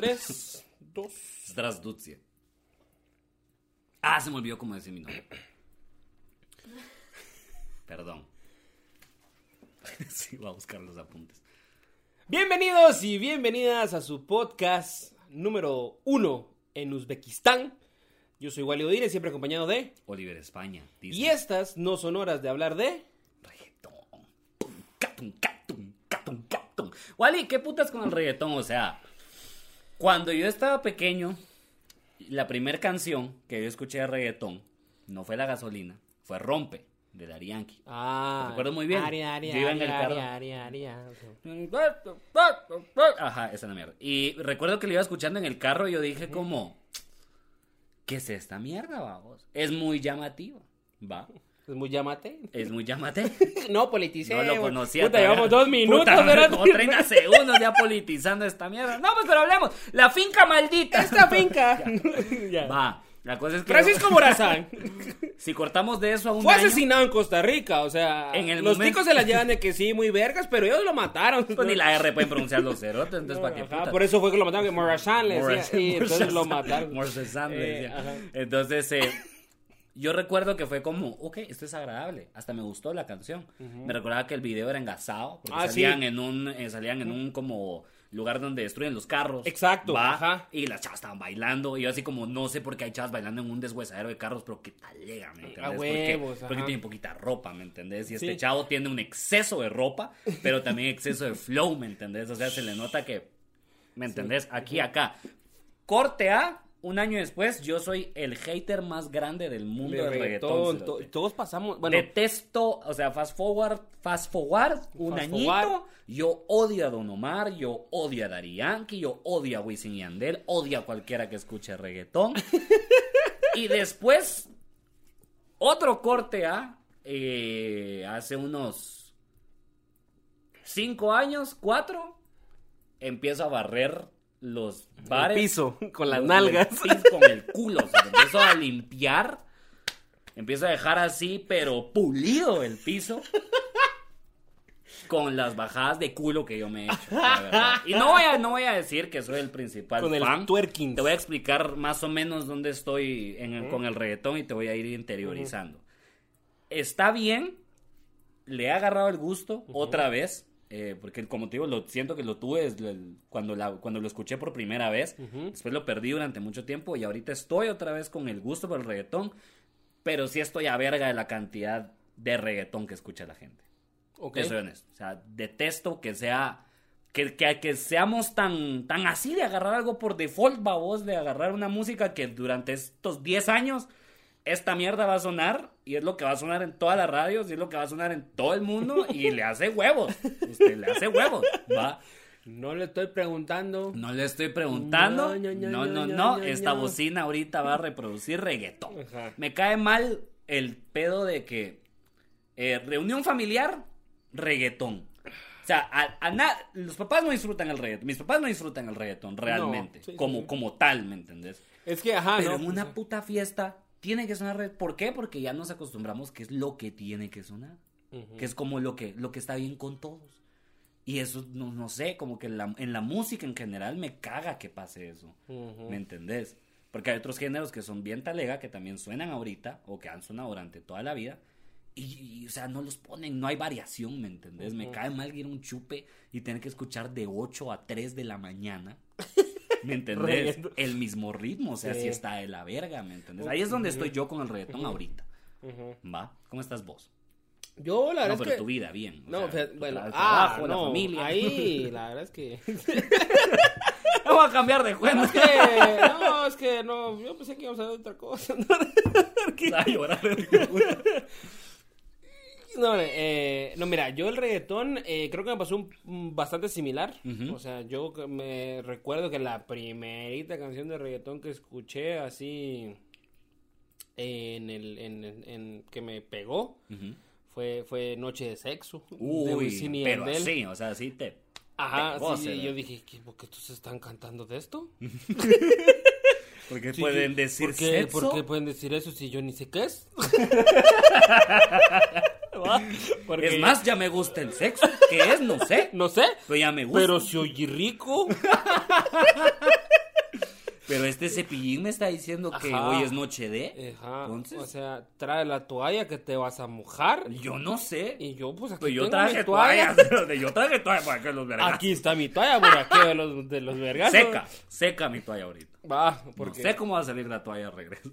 riendo en 3, 2. Strasdutzie. Ah, se me olvidó cómo decir mi nombre. Perdón. sí, voy a buscar los apuntes. Bienvenidos y bienvenidas a su podcast número 1 en Uzbekistán. Yo soy Wally Odire, siempre acompañado de... Oliver España. Y estas no son horas de hablar de... Reggaetón. Catum, catum, catum, catum. Wally, ¿qué putas con el reggaetón? O sea, cuando yo estaba pequeño, la primera canción que yo escuché de reggaetón no fue La Gasolina, fue Rompe, de Daddy Yankee. Ah, Recuerdo muy bien. Aria, aria, Yo iba en el carro. aria. Ajá, esa es la mierda. Y recuerdo que lo iba escuchando en el carro y yo dije como, ¿qué es esta mierda, vamos? Es muy llamativa, va. Es muy llamate. Es muy llamativa. No politicé. No lo conocía. Puta, todavía. llevamos dos minutos. Puta, como 30 segundos ya politizando esta mierda. No, pues pero hablemos. La finca maldita. Esta finca. Ya. Va. La cosa es que Francisco Morazán si cortamos de eso a un fue año, asesinado en Costa Rica. O sea, En el los momento- ticos se las llevan de que sí, muy vergas, pero ellos lo mataron. pues ni la R pueden pronunciar los cerotes, entonces para qué puta. por eso fue que lo mataron, que Morazán le decía. Morazán, Y entonces lo mataron. Morazán le Eh, decía. Entonces, eh, yo recuerdo que fue como, ok, esto es agradable. Hasta me gustó la canción. Me recordaba que el video era engasado, porque Ah, salían sí. en un, eh, salían en un como lugar donde destruyen los carros. Exacto, Va, ajá. Y las chavas estaban bailando. Y yo así como, no sé por qué hay chavas bailando en un deshuesadero de carros, pero qué talega, ¿me entendés? A Porque- huevos, porque, tienen poquita ropa, ¿me entendés? Y este Sí. chavo tiene un exceso de ropa, pero también exceso de flow, ¿me entendés? O sea, se le nota que, ¿me entendés? Aquí, acá. Corte A, un año después, yo soy el hater más grande del mundo De del reggaetón, reggaetón. to- cerote. todos pasamos. Bueno, Detesto, o sea, fast forward, fast forward, un Fast añito. forward. Yo odio a Don Omar, yo odio a Dari Yankee, yo odio a Wisin y Yandel, odio a cualquiera que escuche reggaetón. y después, otro corte a, eh, hace unos cinco años, cuatro, empiezo a barrer los bares. piso, con las Con nalgas. el pis, Con el culo. empiezo a limpiar. Empiezo a dejar así, pero pulido el piso. Con las bajadas de culo que yo me he hecho. la verdad. Y no voy, a, no voy a decir que soy el principal Con el twerking. Te voy a explicar más o menos dónde estoy en el- con el reggaetón y te voy a ir interiorizando. Está bien. Le he agarrado el gusto otra vez. Eh, porque como te digo, lo siento que lo tuve desde el- cuando, la- cuando lo escuché por primera vez. Después lo perdí durante mucho tiempo y ahorita estoy otra vez con el gusto por el reggaetón. Pero sí estoy a verga de la cantidad de reggaetón que escucha la gente. Ok. Te soy honesto. O sea, detesto que sea. Que, que, que seamos tan, tan así de agarrar algo por default, babos, de agarrar una música que durante estos 10 años esta mierda va a sonar y es lo que va a sonar en todas las radios y es lo que va a sonar en todo el mundo y le hace huevos. Usted le hace huevos, ¿va? No le estoy preguntando. No le estoy preguntando. No, No, no, Esta bocina ahorita va a reproducir reggaetón. Ajá. Me cae mal el pedo de que eh, reunión familiar, reggaetón. O sea, a, a na- los papás no disfrutan el reggaetón. Mis papás no disfrutan el reggaetón realmente. sí, como, sí. como tal, ¿me entendés? Es que, ajá, Pero en pues, una puta fiesta tiene que sonar. re- ¿Por qué? Porque ya nos acostumbramos que es lo que tiene que sonar. Que es como lo que, lo que está bien con todos. Y eso, no, no sé, como que en la, en la música en general me caga que pase eso. ¿Me entendés? Porque hay otros géneros que son bien talega, que también suenan ahorita, o que han sonado durante toda la vida. Y, y, o sea, no los ponen, no hay variación, ¿me entendés? Me cae mal ir a un chupe y tener que escuchar de 8 a 3 de la mañana. ¿Me entendés? El mismo ritmo, o sea, Sí. si está de la verga, ¿me entendés? Ahí es donde estoy yo con el reggaetón ahorita. ¿Va? ¿Cómo estás vos? Yo, la verdad No, es pero que. tu vida, bien. o No, sea, o sea, tu bueno, ah, trabajo, la no, familia. ahí, la verdad es que... Vamos a cambiar de juego. es que, no, es que no, yo pensé que íbamos a ver otra cosa. Ay, ahora- No, eh, no, mira, yo el reggaetón eh, creo que me pasó un, bastante similar. Ujú. O sea, yo me recuerdo que la primerita canción de reggaetón que escuché así en el en, en- en- que me pegó fue fue Noche de Sexo de Uy, y pero Yandel. así, o sea, sí te... Ajá, pegó, sí, será. yo dije, ¿qué- ¿por qué estos están cantando de esto? Porque Sí, pueden decir ¿por qué, sexo. ¿Por qué pueden decir eso si yo ni sé qué es? Va, porque- Es más, ya me gusta el sexo. ¿Qué es? No sé. no sé. Pero ya me gusta. Pero si oye rico. Pero este cepillín me está diciendo que Ajá. hoy es noche de. Ajá. Entonces, O sea, trae la toalla que te vas a mojar. yo no sé. Y yo, pues aquí Pues yo tengo traje mi toalla. toallas. pero Yo traje toallas para que los vergas. Aquí está mi toalla, por aquí de los, de los vergazos. Seca, seca mi toalla ahorita. Va, No porque... sé cómo va a salir la toalla de regreso.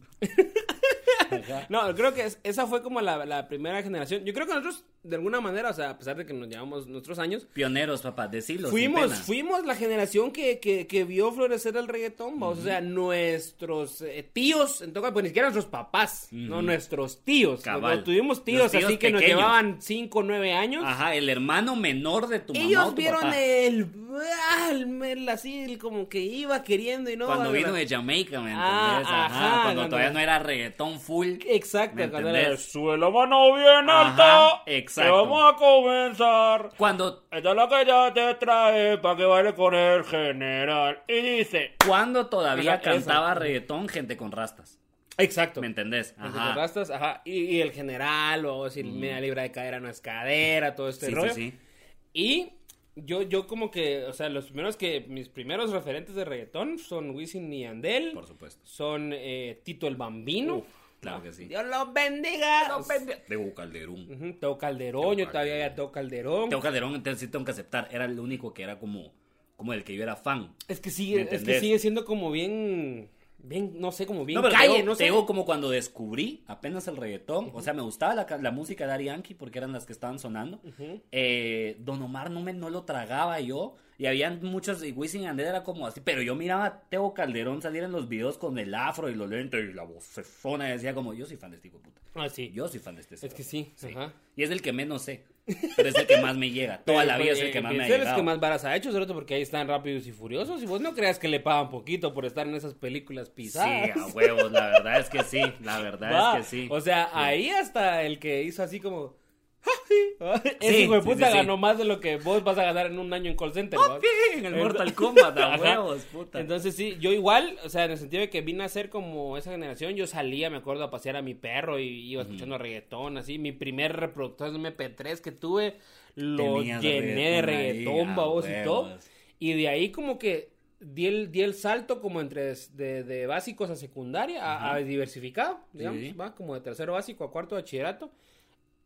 No, creo que es- esa fue como la, la primera generación. Yo creo que nosotros, de alguna manera, o sea, a pesar de que nos llevamos nuestros años, Pioneros, papá, decilo. sin fuimos, fuimos la generación que, que, que vio florecer el reggaetón, vamos, o sea, nuestros eh, tíos, en todo caso, pues ni siquiera nuestros papás, no nuestros tíos. Cabal. Tuvimos tíos, tíos así que nos llevaban 5 o 9 años. Ajá, el hermano menor de tu mamá. o Ellos vieron papá. el, ah, el, el así, el como que iba queriendo y no. Cuando vino de Jamaica, ¿me entendés? Ah, Ajá, ajá, cuando todavía no era reggaetón full. Exacto, ¿Me cuando era entendés? la mano bien Ajá, alta. Exacto. que vamos a comenzar. Cuando, Esta es la que ya te trae para que baile con el general. Y dice. cuando todavía cantaba reggaetón gente con rastas. Exacto. ¿Me entendés? Ajá. rastas, ajá. Y, y el general, o si media libra de cadera no es cadera, todo este Sí, rollo. sí, sí. Y yo, yo como que, o sea, los primeros que, mis primeros referentes de reggaetón son Wisin y Andel. Por supuesto. Son eh, Tito el Bambino. Uf, claro que sí. Dios los bendiga. Teo Calderón. Teo Calderón, yo todavía ya Teo Calderón. Teo Calderón, entonces sí tengo que aceptar, era el único que era como, como el que yo era fan. Es que ¿Me sigue, es que sigue siendo como bien, bien, no sé, como bien No, calle, no sé. Teo como cuando descubrí apenas el reggaetón, o sea, me gustaba la, la música de Yankee porque eran las que estaban sonando. Eh, Don Omar no me no lo tragaba yo. Y habían muchos, y Wisin y Yandel era como así, pero yo miraba a Teo Calderón salir en los videos con el afro y los lentes y la vocesona y decía como, yo soy fan de este hijo de puta. Ah, sí. Yo soy fan de este Es que cerote". sí, ajá. Y es el que menos sé, pero es el que más me llega. Toda la vida es el que más me ha Es el llegado. que más varas ha hecho, sobre todo porque ahí están rápidos y furiosos. Y vos no creas que le pagan poquito por estar en esas películas Sí, pisadas. a huevos, la verdad es que sí, la verdad Va, es que sí. O sea, Sí. ahí hasta el que hizo así como. Ese Sí, hijo de puta sí, sí. ganó más de lo que vos vas a ganar en un año en call center. ¿va? en el Mortal Kombat, a huevos, puta. Entonces sí, yo igual, o sea, en el sentido de que vine a ser como esa generación, yo salía, me acuerdo, a pasear a mi perro y iba escuchando reggaetón, así. Mi primer reproductor de MP3 que tuve, lo Tenías llené de reggaetón babos y todo. Y de ahí como que di el, di el salto como entre de, de básicos a secundaria, a, a diversificado, digamos, va, como de tercero básico a cuarto de bachillerato.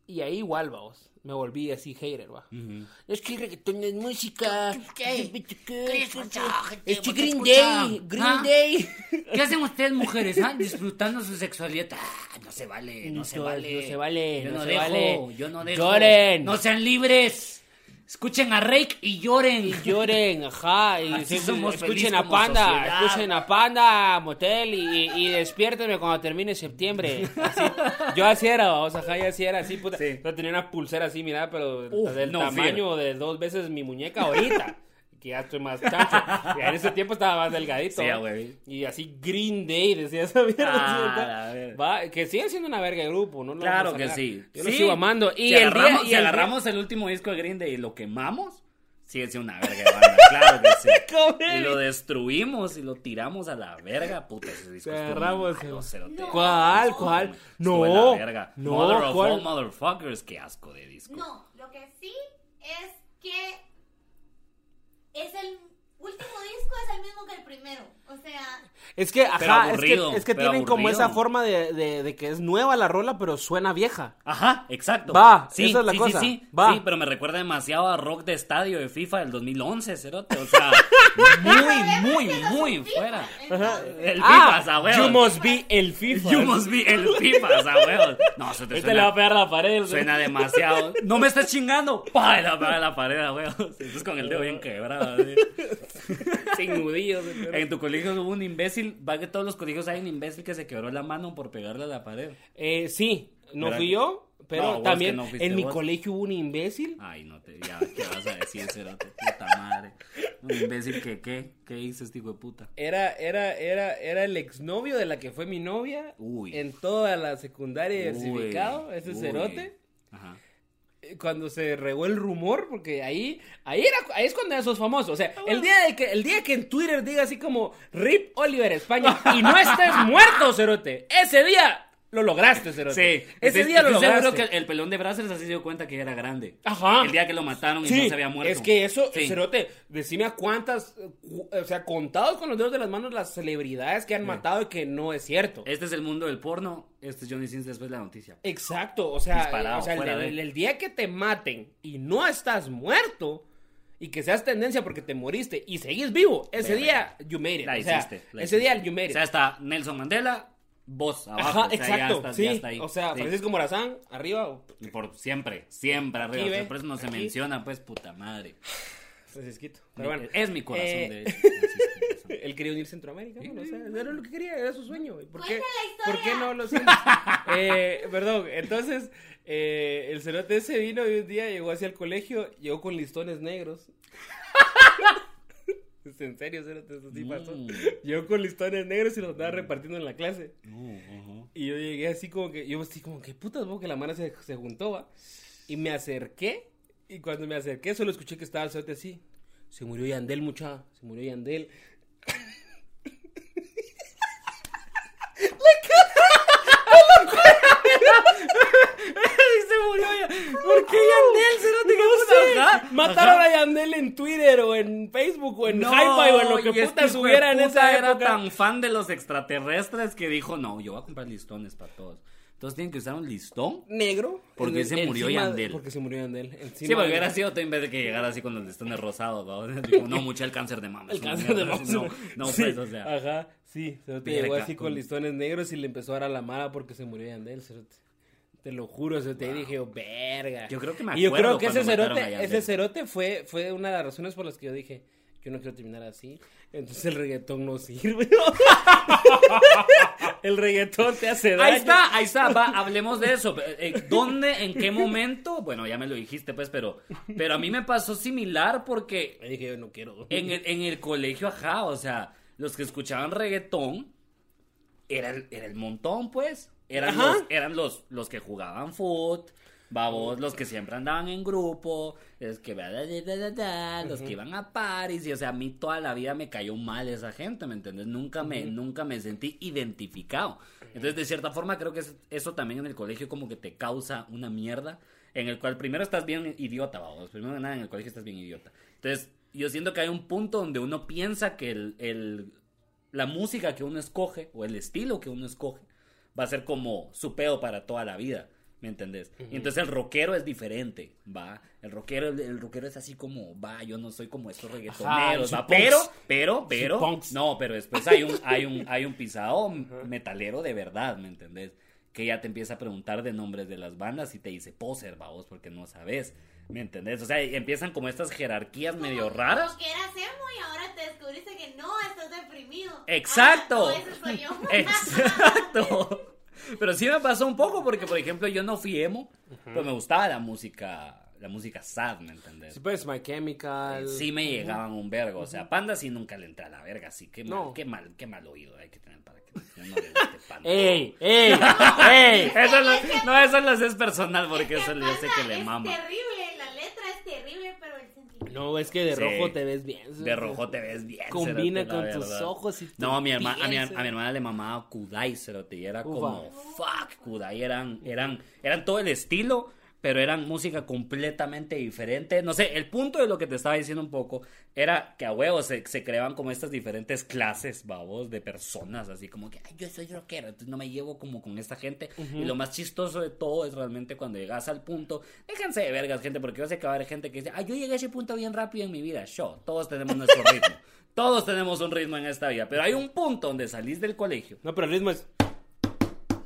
Y ahí igual, vamos, me volví así hater, va. Ujú. Es que el reggaetón es música. ¿Qué? ¿Qué gente? Es que ¿Por qué Green? Day, Green ¿Ah? Day. ¿Qué hacen ustedes, mujeres, ah? disfrutando su sexualidad? Ah, no se vale, no se No, vale. no se vale, Yo no no, se dejo, vale. yo no dejo. Lloren. No sean libres. Escuchen a Rake y lloren. Y lloren, ajá. Y Así sí, somos escuchen a Panda, sociedad. escuchen a Panda, Motel y, y despiértenme cuando termine septiembre. Así. Yo así era, vamos, ajá, yo así era, así, puta. Sí. Tenía una pulsera así, mira, pero Uf, del no, tamaño de dos veces mi muñeca ahorita. Que ya estoy más chancho. Y en ese tiempo estaba más delgadito. Sí, güey. Y así Green Day decía esa mierda. Ah, ¿sí? la verga. Va, que sigue siendo una verga de grupo, ¿no? No Claro que sí. Yo lo Sí. sigo amando. Y si el agarramos, día, y si el día- agarramos el último disco de Green Day y lo quemamos, sigue siendo una verga de banda, claro que sí. Y lo destruimos y lo tiramos a la verga, puta, ese disco agarramos malo, el- cerote. ¿Cuál? ¿Cuál? No. verga. No, Mother of ¿cuál? all motherfuckers, qué asco de disco. No, lo que sí es que es el último disco es el mismo que el primero. O sea, Es que, ajá, es aburrido, que, es que tienen como esa forma de, de, de que es nueva la rola, pero suena vieja. Ajá, exacto. Va, sí, esa es la sí, cosa. Sí, sí, Va. Sí, pero me recuerda demasiado a rock de estadio de FIFA del 2011, cerote. O sea, muy, muy, muy fuera. entonces, El Ah, FIFA, a huevos. You must be el FIFA. You must be el FIFA, a huevos. No, se te Este le va a suena, pegar la pared. suena demasiado. No me estás chingando. Pa, y la pega en la pared, a huevos. Entonces con el dedo bien quebrado. así. Sin nudillos. En tu colegio hubo un imbécil. Va que todos los colegios hay un imbécil que se quebró la mano por pegarle a la pared. Eh, sí, no ¿Verdad fui yo, pero No, también no en mi vos. colegio hubo un imbécil. Ay, no te. Ya, ¿qué vas a decir, cerote? Puta madre. Un imbécil que, ¿qué? ¿Qué hizo este hijo de puta? Era, era, era, era el exnovio de la que fue mi novia. Uy. En toda la secundaria diversificado, ese uy. cerote. Ajá. Eh, cuando se regó el rumor, porque ahí, ahí era, ahí es cuando ya sos famoso. O sea, el día de que, el día que en Twitter diga así como Rip Oliver España y no estés muerto, cerote, ese día lo lograste, Cerote. Sí, ese día lo estoy seguro lograste. que el pelón de Brazzers así se dio cuenta que era grande. Ajá. El día que lo mataron y no se había muerto. es que eso, Sí. Cerote, decime a cuántas, eh, cu- o sea, contados con los dedos de las manos las celebridades que han matado y que no es cierto. Este es el mundo del porno, este es Johnny Sins después de la noticia. Exacto, o sea, Disparado, o sea, el, fuera de- el- el día que te maten y no estás muerto y que seas tendencia porque te moriste y seguís vivo, ese Verga. día you made it. La o sea, hiciste, la ese hiciste. día you made O it. sea, está Nelson Mandela, vos abajo. Ajá, o sea, exacto, Ya está, sí. ya está ahí. O sea, Sí. Francisco Morazán, arriba, o Y Por siempre, siempre arriba. Aquí, o sea, ve, por eso no se menciona, pues, puta madre. Francisquito. Pero bueno, es mi corazón, eh, de hecho. Él quería unir Centroamérica, bueno, o sea, era lo que quería, era su sueño. ¿Por qué, la historia. ¿Por qué no lo siento? eh, perdón, entonces, eh, el cerote ese vino y un día llegó hacia el colegio, llegó con listones negros. Es en serio, cerote, eso sí pasó. Mm. Llegó con listones negros y los andaba repartiendo en la clase. Ajá. Y yo llegué así como que, yo así como que putas, vos que la mano se, se juntó, va. Y me acerqué, y cuando me acerqué solo escuché que estaba el cerote así. Se murió Yandel, mucha, se murió Yandel. Se ya. ¿Por qué Yandel? ¿Cerote? ¿Qué puta? Ajá, Mataron a Yandel en Twitter o en Facebook o en No, Hi-Fi o en lo que este puta subiera en esa era época. tan fan de los extraterrestres que dijo, no, yo voy a comprar listones para todos. Entonces tienen que usar un listón. Negro. Porque en- se murió encima- Yandel. Porque se murió Yandel. encima Sí, porque de- hubiera sido en vez de que llegara así con los listones rosados, ¿no? Dijo, no, mucha el cáncer de mama. El cáncer de mierda". mama. No, no, Sí, pues, o sea. Ajá, sí. Cerote llegó así con listones negros y le empezó a dar a la mala porque se murió Yandel. Te lo juro, se te dije yo, verga. Yo creo que me Y yo acuerdo creo que ese cerote, ese cerote fue, fue una de las razones por las que yo dije, yo no quiero terminar así. Entonces el reggaetón no sirve. el reggaetón te hace daño. Ahí está, ahí está, va, hablemos de eso. Eh, ¿Dónde, en qué momento? Bueno, ya me lo dijiste, pues, pero, pero a mí me pasó similar porque Y dije, yo no quiero. en el, en el colegio, ajá, o sea, los que escuchaban reggaetón era el, era el montón, pues. Eran, Ajá. los, eran los, los que jugaban foot, babos, los que siempre andaban en grupo, los que, iban a Paris, y o sea, a mí toda la vida me cayó mal esa gente, ¿me entiendes? Nunca me, nunca me sentí identificado. Entonces, de cierta forma, creo que es- eso también en el colegio como que te causa una mierda, en el cual primero estás bien idiota, babos, primero que nada en el colegio estás bien idiota. Entonces, yo siento que hay un punto donde uno piensa que el, el- la música que uno escoge o el estilo que uno escoge va a ser como su pedo para toda la vida. ¿Me entendés? Y entonces el rockero es diferente, ¿va? El rockero, el, el rockero es así como, va, yo no soy como estos reggaetoneros, Ajá, ¿va? Pero, pero, pero, no, pero después hay un, hay un, hay un pisado metalero de verdad, ¿me entendés? Que ya te empieza a preguntar de nombres de las bandas y te dice poser, vos, porque no sabes, ¿me entendés? O sea, empiezan como estas jerarquías medio raras. Como que eras emo y ahora te descubriste que no, estás deprimido. Exacto. Ah, no, ese soy yo. Exacto. Pero sí me pasó un poco porque, por ejemplo, yo no fui emo, pero me gustaba la música, la música sad, ¿me entendés? Sí, pues, My Chemical. Sí me llegaban un vergo, o sea, Panda sí nunca le entra a la verga, así que mal, No. qué mal, qué mal oído hay que tener para que no le guste Panda. ¡Ey! ¡Ey! ¡Ey! Eso lo- no, eso lo es personal porque Es eso yo sé que le mama. Es terrible, la letra es terrible, pero el sentimiento. No, es que de Sí. rojo te ves bien. De rojo te ves bien. Combina con tus verdad. ojos y tu No, a mi, herma- a, mi, a mi cerote. hermana le mamaba Kudai, cerote, y era Ufa. como, fuck, Kudai eran, eran, eran todo el estilo, pero eran música completamente diferente. No sé, el punto de lo que te estaba diciendo un poco era que a huevos se, se creaban como estas diferentes clases, babos, de personas, así como que, ay, yo soy rockero, entonces no me llevo como con esta gente. Y lo más chistoso de todo es realmente cuando llegas al punto, déjense de vergas, gente, porque yo sé que va a haber gente que dice, ay, yo llegué a ese punto bien rápido en mi vida. Show, todos tenemos nuestro ritmo. Todos tenemos un ritmo en esta vida, pero hay un punto donde salís del colegio. No, pero el ritmo es.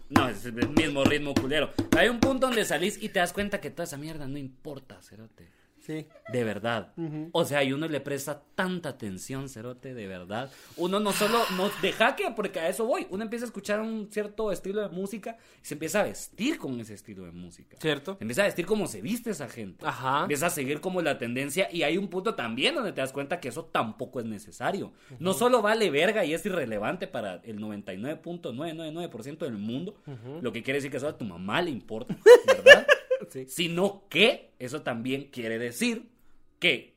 No, es el mismo ritmo culero. Hay un punto donde salís y te das cuenta que toda esa mierda no importa, cerote. Sí. De verdad. O sea, y uno le presta tanta atención, cerote, de verdad. Uno no solo, no deja que, porque a eso voy. Uno empieza a escuchar un cierto estilo de música y se empieza a vestir con ese estilo de música. ¿Cierto? Se empieza a vestir como se viste esa gente. Ajá. Empieza a seguir como la tendencia y hay un punto también donde te das cuenta que eso tampoco es necesario. No solo vale verga y es irrelevante para el 99.999% del mundo, lo que quiere decir que eso a tu mamá le importa, ¿verdad? Sí. Sino que eso también quiere decir que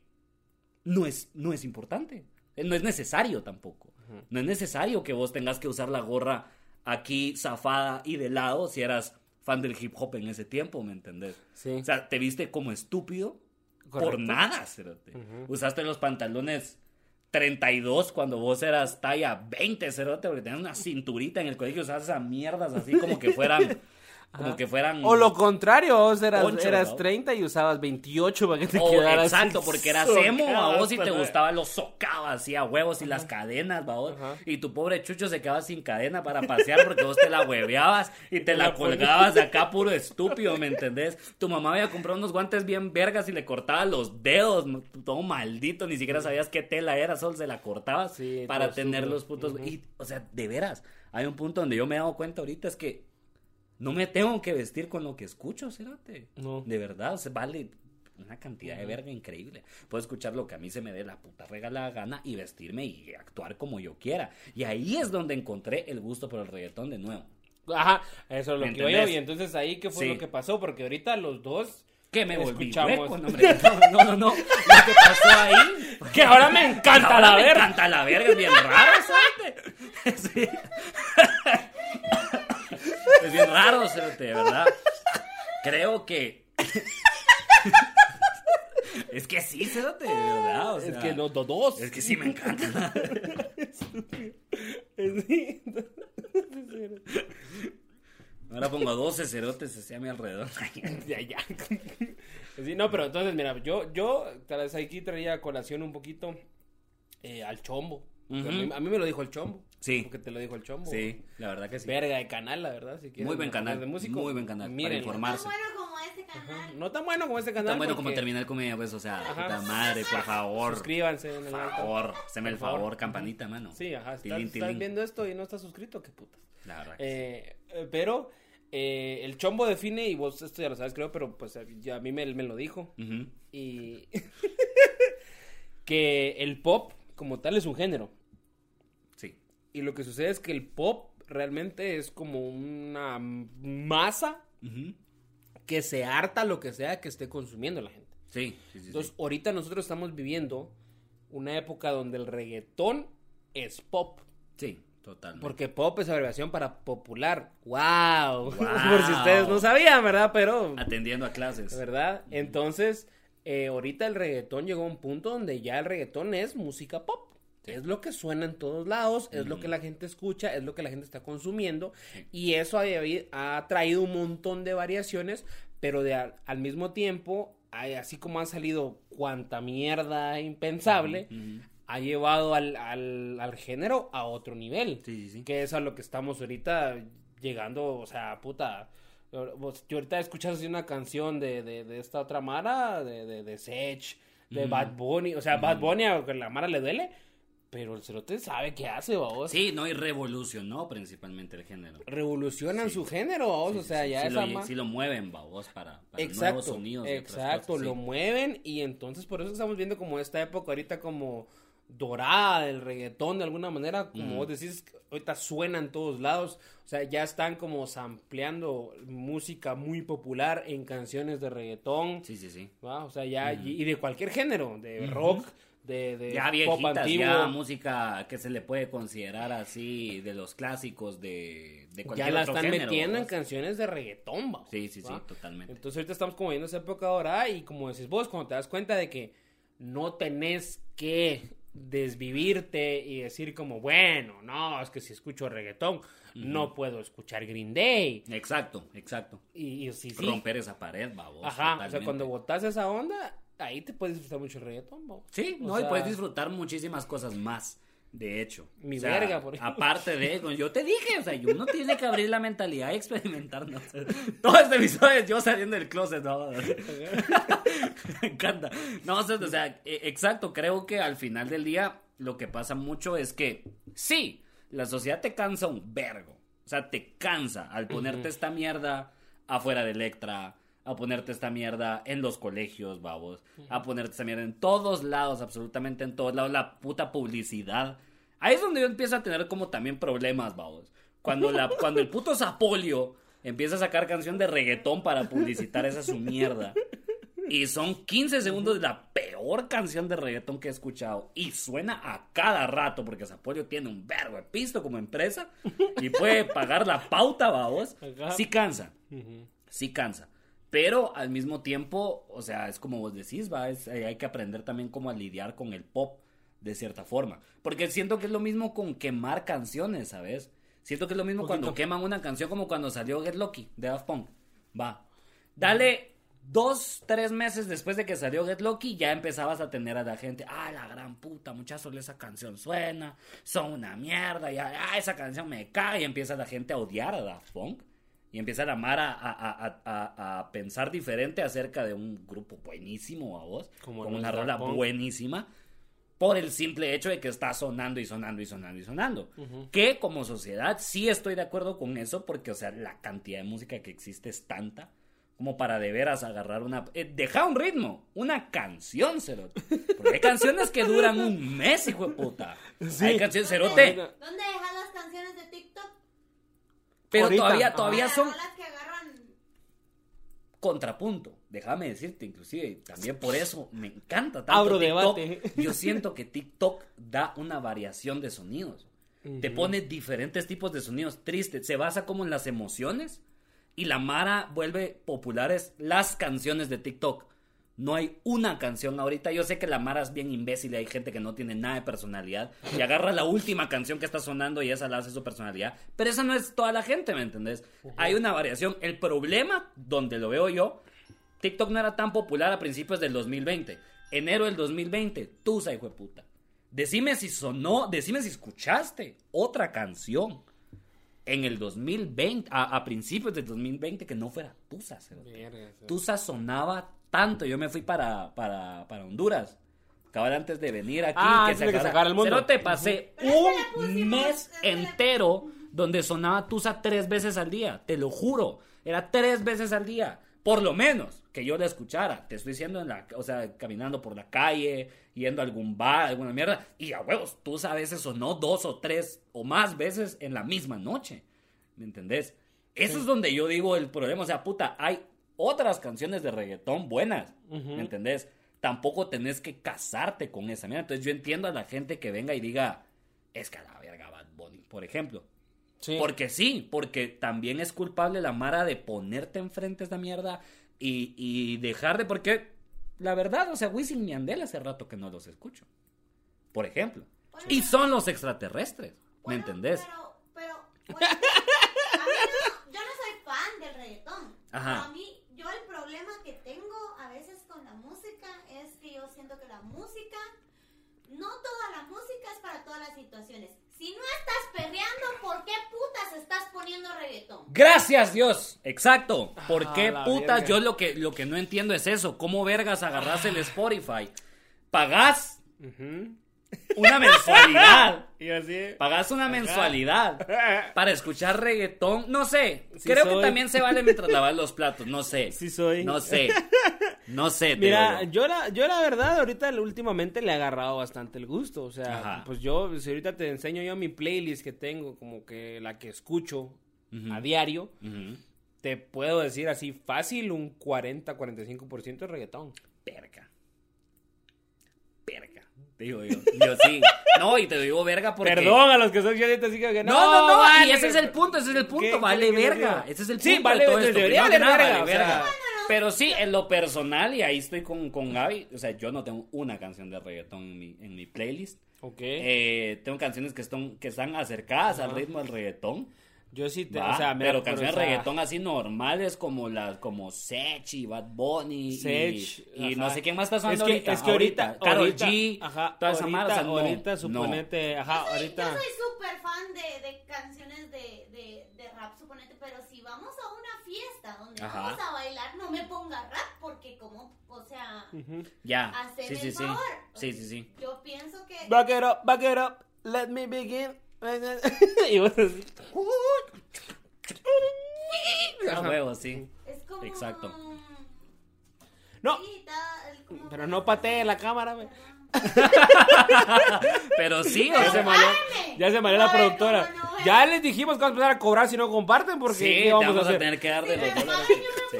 no es, no es importante. Eh, No es necesario tampoco. No es necesario que vos tengas que usar la gorra aquí zafada y de lado si eras fan del hip hop en ese tiempo, ¿me entendés? Sí. O sea, te viste como estúpido por nada, cerote. Usaste los pantalones 32 cuando vos eras talla 20, cerote, porque tenías una cinturita en el colegio, usabas esas mierdas así como que fueran, como que fueran... O lo contrario, vos eras, Poncho, eras ¿no? 30 y usabas 28 para que te exacto, porque eras emo, a vos y te socado, gustaba los socavas así a huevos y las cadenas, va vos. Ajá. Y tu pobre chucho se quedaba sin cadena para pasear porque vos te la hueveabas y te la colgabas de acá puro estúpido, ¿me entendés? Tu mamá había comprado unos guantes bien vergas y le cortaba los dedos, todo maldito, ni siquiera sabías qué tela era, solo se la cortabas Sí, para tener los putos. Y, o sea, de veras, hay un punto donde yo me he dado cuenta ahorita es que no me tengo que vestir con lo que escucho, cerote. No. De verdad, o sea, vale una cantidad de verga increíble. Puedo escuchar lo que a mí se me dé la puta regalada gana y vestirme y actuar como yo quiera. Y ahí es donde encontré el gusto por el reggaetón de nuevo. Ajá, eso es lo ¿Me que yo. Y entonces ahí, ¿qué fue Sí. lo que pasó? Porque ahorita los dos. Que me Escuchamos. hueco, no, hombre. No, no, no, no. Lo que pasó ahí. Que ahora me encanta Ahora la me verga. encanta la verga, es bien raro, ¿sabes? Sí. Es bien raro, cerote, verdad. Creo que. Es que sí, cerote, de verdad. o Es que los dos. dos. Es que sí me encanta. Sí. Ahora pongo 12 cerotes hacia mi alrededor. ya, ya. Sí, no, pero entonces, mira, yo, yo, vez aquí traía a colación un poquito eh, al chombo. A, mí, a mí me lo dijo el chombo. Sí. Porque te lo dijo el chombo. Sí, la verdad que sí. Verga de canal, la verdad. Si Muy buen canal. de músico, muy buen canal. Para mírenlo. informar. Tan bueno como este canal. No tan bueno como este canal. Tan bueno como terminar comedia, pues, o sea, Ajá. puta madre, por favor. Suscríbanse en el favor, haceme el favor. favor, campanita, mano. Sí, ajá. Estás, Tilín, estás viendo esto y no estás suscrito, qué putas. La verdad que sí. Eh, pero eh, el chombo define, y vos esto ya lo sabes, creo, pero pues ya a mí me, me lo dijo. Y que el pop como tal es un género. Y lo que sucede es que el pop realmente es como una masa que se harta lo que sea que esté consumiendo la gente. Sí, sí, sí, Entonces, sí. ahorita nosotros estamos viviendo una época donde el reggaetón es pop. Sí, totalmente. Porque pop es abreviación para popular. ¡Wow! Wow. Por si ustedes no sabían, ¿verdad? Pero, Atendiendo a clases. ¿verdad? Entonces, eh, ahorita el reggaetón llegó a un punto donde ya el reggaetón es música pop. Es lo que suena en todos lados, es lo que la gente escucha, es lo que la gente está consumiendo. Y eso ha, ha traído un montón de variaciones, pero de al, al mismo tiempo, hay- así como ha salido cuanta mierda impensable, Ujú. ha llevado al, al, al género a otro nivel. Sí, sí, sí. Que es a lo que estamos ahorita llegando, o sea, puta. vos- Yo ahorita escuchas así una canción de, de, de esta otra Mara, de, de, de Sech, de Ujú. Bad Bunny. O sea, Bad Bunny, aunque la Mara le duele, pero el cerote sabe qué hace, vos. Sí, no, y revolucionó principalmente el género. Revolucionan Sí. su género, vos. Sí, o sea, sí, ya esa lo, sí lo mueven, babos, para, para nuevos Exacto, sonidos. y otras exacto, cosas, lo mueven y entonces por eso estamos viendo como esta época ahorita como dorada del reggaetón de alguna manera, como vos decís, ahorita suena en todos lados, o sea, ya están como sampleando música muy popular en canciones de reggaetón, Sí, sí, sí. ¿va? o sea, ya, y de cualquier género, de rock, de, de Ya pop viejitas, antiguo, ya música que se le puede considerar así de los clásicos de, de cualquier ya la otro están género, metiendo en canciones de reggaetón, ¿va? Sí, sí, sí, totalmente. Entonces ahorita estamos como viendo esa época ahora y como decís vos, cuando te das cuenta de que no tenés que desvivirte y decir como, bueno, no, es que si escucho reggaetón, no puedo escuchar Green Day. Exacto, exacto. Y, y sí, sí. Romper esa pared, babos. Ajá, o sea, cuando botas esa onda, ahí te puedes disfrutar mucho el reggaetón, ¿va? Sí, O no, y puedes disfrutar muchísimas cosas más. De hecho, Mi O sea, verga, por ejemplo. Aparte de, como yo te dije, o sea, uno tiene que abrir la mentalidad y experimentar. ¿no? O sea, todo este episodio es yo saliendo del closet, ¿no? Me encanta. No, o sea, o sea, e- exacto, creo que al final del día lo que pasa mucho es que sí, la sociedad te cansa un vergo. O sea, te cansa al ponerte esta mierda afuera de Electra, a ponerte esta mierda en los colegios, babos, a ponerte esta mierda en todos lados, absolutamente en todos lados, la puta publicidad. Ahí es donde yo empiezo a tener como también problemas, babos. Cuando, la, cuando el puto Zapolio empieza a sacar canción de reggaetón para publicitar esa su mierda. Y son 15 segundos de la peor canción de reggaetón que he escuchado. Y suena a cada rato, porque Zapolio tiene un verbo de pisto como empresa y puede pagar la pauta. Ajá. Sí cansa, sí cansa. Pero al mismo tiempo, o sea, es como vos decís, va, es- eh, hay que aprender también cómo a lidiar con el pop de cierta forma. Porque siento que es lo mismo con quemar canciones, ¿sabes? Siento que es lo mismo cuando queman una canción como cuando salió Get Lucky de Daft Punk. Va. Dale dos, tres meses después de que salió Get Lucky, ya empezabas a tener a la gente, ah, la gran puta, muchachos, esa canción suena, son una mierda, ya, ah, esa canción me cae, y empieza la gente a odiar a Daft Punk. Y empieza la Mara a, a- a- a- a pensar diferente acerca de un grupo buenísimo a vos, Como con una rola Punk. buenísima, por el simple hecho de que está sonando y sonando y sonando y sonando. Que como sociedad sí estoy de acuerdo con eso, porque, o sea, la cantidad de música que existe es tanta como para de veras agarrar una... eh, deja un ritmo, una canción, Cerote. Porque hay canciones que duran un mes, hijo de puta. Hay canciones, Cerote, Ahorita- ¿Dónde dejas las canciones de TikTok? Pero Ahorita, todavía, todavía Las son que agarran. contrapunto. Déjame decirte, inclusive, y también por eso me encanta tanto Abro TikTok. debate. Yo siento que TikTok da una variación de sonidos. Te pone diferentes tipos de sonidos tristes. Se basa como en las emociones. Y la Mara vuelve populares las canciones de TikTok. No hay una canción ahorita. Yo sé que la Mara es bien imbécil y hay gente que no tiene nada de personalidad. Y agarra la última canción que está sonando y esa la hace su personalidad. Pero esa no es toda la gente, ¿me entendés? Hay una variación. El problema, donde lo veo yo, TikTok no era tan popular a principios del 2020. Enero del 2020, tú, hijo de puta. Decime si sonó, decime si escuchaste otra canción en el 2020, a, a principios del 2020 que no fuera Tusa. Tusa sonaba tanto. Yo me fui para, para, para Honduras. Cabal antes de venir aquí. Ah, que se acabara- el mundo. Pasé Pero que la un mes entero donde sonaba Tusa tres veces al día. Te lo juro. Era tres veces al día. Por lo menos que yo la escuchara. Te estoy diciendo en la, o sea, caminando por la calle, yendo a algún bar, alguna mierda. Y a huevos, Tusa a veces sonó dos o tres o más veces en la misma noche. ¿Me entendés? Eso es donde yo digo el problema. O sea, puta, hay otras canciones de reggaetón buenas. ¿Me entendés? Tampoco tenés que casarte con esa mierda. Entonces yo entiendo a la gente que venga y diga, es que a la verga Bad Bunny, por ejemplo. Sí. Porque sí, porque también es culpable la Mara de ponerte enfrente a esta mierda y, y dejar de. Porque la verdad, o sea, Wisin y Yandel hace rato que no los escucho. Por ejemplo. Bueno, Y son los extraterrestres. ¿Me Bueno, entendés? Pero, pero, bueno, a mí no- yo no soy fan del reggaetón. Ajá. A mí, yo el problema que tengo a veces con la música es que yo siento que la música, no toda la música es para todas las situaciones. Si no estás perreando, ¿por qué putas estás poniendo reggaetón? Gracias Dios. Exacto. ¿Por Ah, qué putas? verga. Yo lo que, lo que no entiendo es eso. ¿Cómo vergas agarras el Spotify? Pagás una mensualidad. Y así. Pagás una mensualidad para escuchar reggaetón. No sé. Sí Creo que también se vale mientras lavas los platos. No sé. Sí soy. No sé. No sé. te Mira, digo yo la, yo la verdad ahorita últimamente le he agarrado bastante el gusto, o sea, Ajá. pues yo, si ahorita te enseño yo mi playlist que tengo, como que la que escucho a diario, te puedo decir así fácil un 40-45% de reggaetón. Verga. Verga. Te digo yo. Yo sí. No, y te digo verga porque. Perdón a los que son chilenos, así que No, no, no, vale. y ese es el punto, ese es el ¿Qué- punto, qué vale verga, ese es el punto Sí, vale, de todo esto. debería valer nada, verga, vale o sea. Pero sí, en lo personal, y ahí estoy con, con Gaby, o sea, yo no tengo una canción de reggaetón en mi, en mi playlist. Ok. Eh, tengo canciones que están, que están acercadas al ritmo del reggaetón. Yo sí te, va, o sea, mira, pero canciones o sea, de reggaetón así normales como las como Sech y Bad Bunny y- Sech, y, no ajá. sé quién más está sonando es que, ahorita. Es que ahorita, Karol ahorita, G, ajá, toda esa ahorita, sea, no, ahorita, no. suponete, ajá, Yo soy- ahorita. Yo soy súper fan de, de canciones de, de, de rap, suponete, pero si vamos a una fiesta donde Ajá. vamos a bailar, no me ponga rap, porque como, o sea, Ujú. Ya, Haceme sí, sí, el sí. favor. Sí, sí, sí. yo pienso que... Back it up, back it up, let me begin. y vos así. A Ajá. huevo, sí. Es como... Exacto. No, Sí, como- pero no patee la cámara, güey. Pero sí, o Ya se sea, mareó, ya se mareó la productora. no, Ya les dijimos que vamos a empezar a cobrar si no comparten, porque sí, ¿qué te vamos, vamos a a hacer? tener que dar de me los dólares. Sí.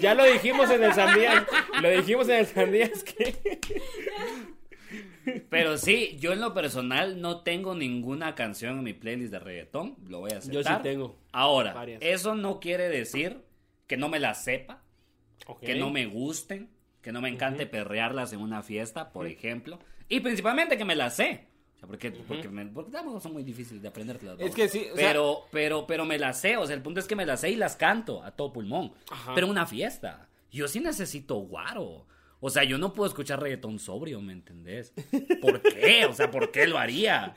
Ya lo dijimos en el Zambián. Lo dijimos en el Sandías que... Pero sí, yo en lo personal no tengo ninguna canción en mi playlist de reggaetón. Lo voy a Yo aceptar. sí tengo. Ahora, varias. eso no quiere decir que no me las sepa, Ok. que no me gusten, que no me encante perrearlas en una fiesta, por ejemplo. Y principalmente que me las sé. O sea, porque, porque, me- porque tampoco son muy difíciles de aprendértelas. Es que sí, o sea- pero, pero, pero me las sé. O sea, el punto es que me las sé y las canto a todo pulmón. Ajá. Pero en una fiesta. Yo sí necesito guaro. O sea, yo no puedo escuchar reggaetón sobrio, ¿me entendés? ¿Por qué? O sea, ¿por qué lo haría?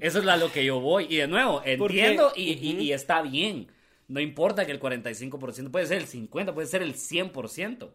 Eso es a lo que yo voy. Y de nuevo, entiendo y, está bien. No importa que el 45%, puede ser el 50%, puede ser el 100%.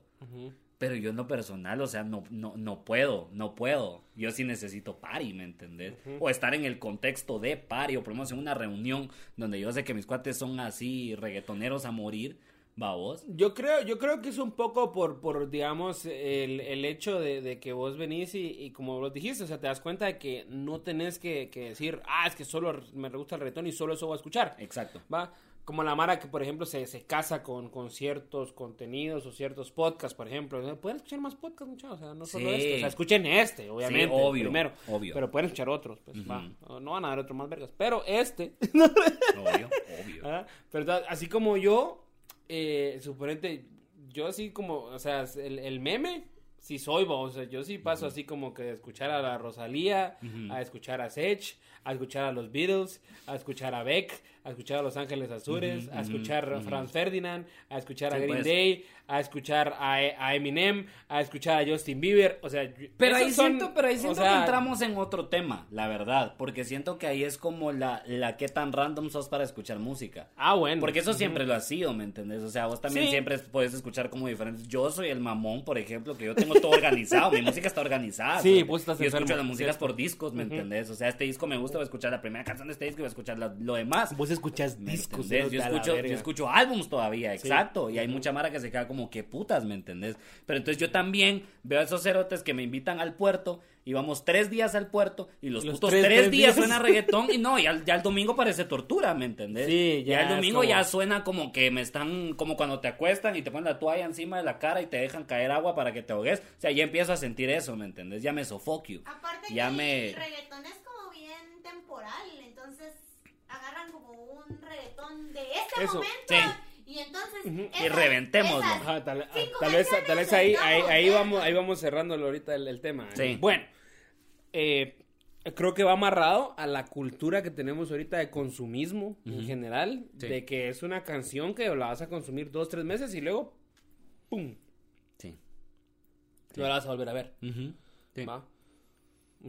Pero yo en lo personal, o sea, no, no, no puedo, no puedo. Yo sí necesito party, ¿me entendés? O estar en el contexto de party, o por lo menos en una reunión donde yo sé que mis cuates son así reggaetoneros a morir, va vos. Yo creo, yo creo que es un poco por, por digamos, el, el hecho de, de que vos venís y, y como lo dijiste, o sea, te das cuenta de que no tenés que, que decir, ah, es que solo me gusta el reggaetón y solo eso voy a escuchar. Exacto. Va, como la Mara que, por ejemplo, se, se casa con, con ciertos contenidos o ciertos podcasts, por ejemplo. Pueden escuchar más podcasts, muchachos, o sea, no solo Sí. este. O sea, escuchen este, obviamente, obvio, primero. obvio. Pero pueden escuchar otros, pues, va. No van a dar otros más vergas. Pero este, Obvio, obvio. Ah, Pero así como yo, eh, suponente, yo así como, o sea, el, el meme, sí soy, va, o sea, yo sí paso así como que de escuchar a la Rosalía, a escuchar a Sech, a escuchar a los Beatles, a escuchar a Beck, a escuchar a Los Ángeles Azules, a escuchar a Franz Ferdinand, a escuchar a Green pues. Day, a escuchar a, a Eminem, a escuchar a Justin Bieber, o sea, Pero ahí son- siento, pero ahí o siento sea, que entramos en otro tema, la verdad, porque siento que ahí es como la, la que tan random sos para escuchar música. Ah, bueno. Porque eso siempre lo ha sido, ¿me entendés? O sea, vos también Sí. siempre puedes escuchar como diferentes. Yo soy el mamón, por ejemplo, que yo tengo todo organizado. Mi música está organizada. Sí, ¿sabes? vos estás Yo escucho las músicas por discos, ¿me entendés? O sea, este disco me gusta, voy a escuchar la primera canción de este disco y voy a escuchar la- lo demás. Vos escuchas ¿Me discos. Yo escucho, yo escucho álbums todavía, exacto. Y hay mucha mara que se queda como, qué putas, ¿me entendés? Pero entonces yo también veo a esos cerotes que me invitan al puerto y vamos tres días al puerto y los, Los putos tres- tres, tres días días. suena reggaetón y no, ya, ya el domingo parece tortura, ¿me entendés? Sí, ya el es domingo como- ya suena como que me están, como cuando te acuestan y te ponen la toalla encima de la cara y te dejan caer agua para que te ahogues. O sea, ya empiezo a sentir eso, ¿me entendés? Ya me sofoquio. Aparte Ya que me... el reggaetón es como bien temporal, un reggaetón de este Eso, momento sí. y entonces esas- Y Ajá, tal, vez, tal vez ahí, ahí, vamos, ahí vamos cerrándolo ahorita el, el tema. ¿eh? Bueno, eh, creo que va amarrado a la cultura que tenemos ahorita de consumismo en general, Sí. de que es una canción que la vas a consumir dos, tres meses y luego, ¡pum! Sí. No la vas a volver a ver. Sí. ¿va?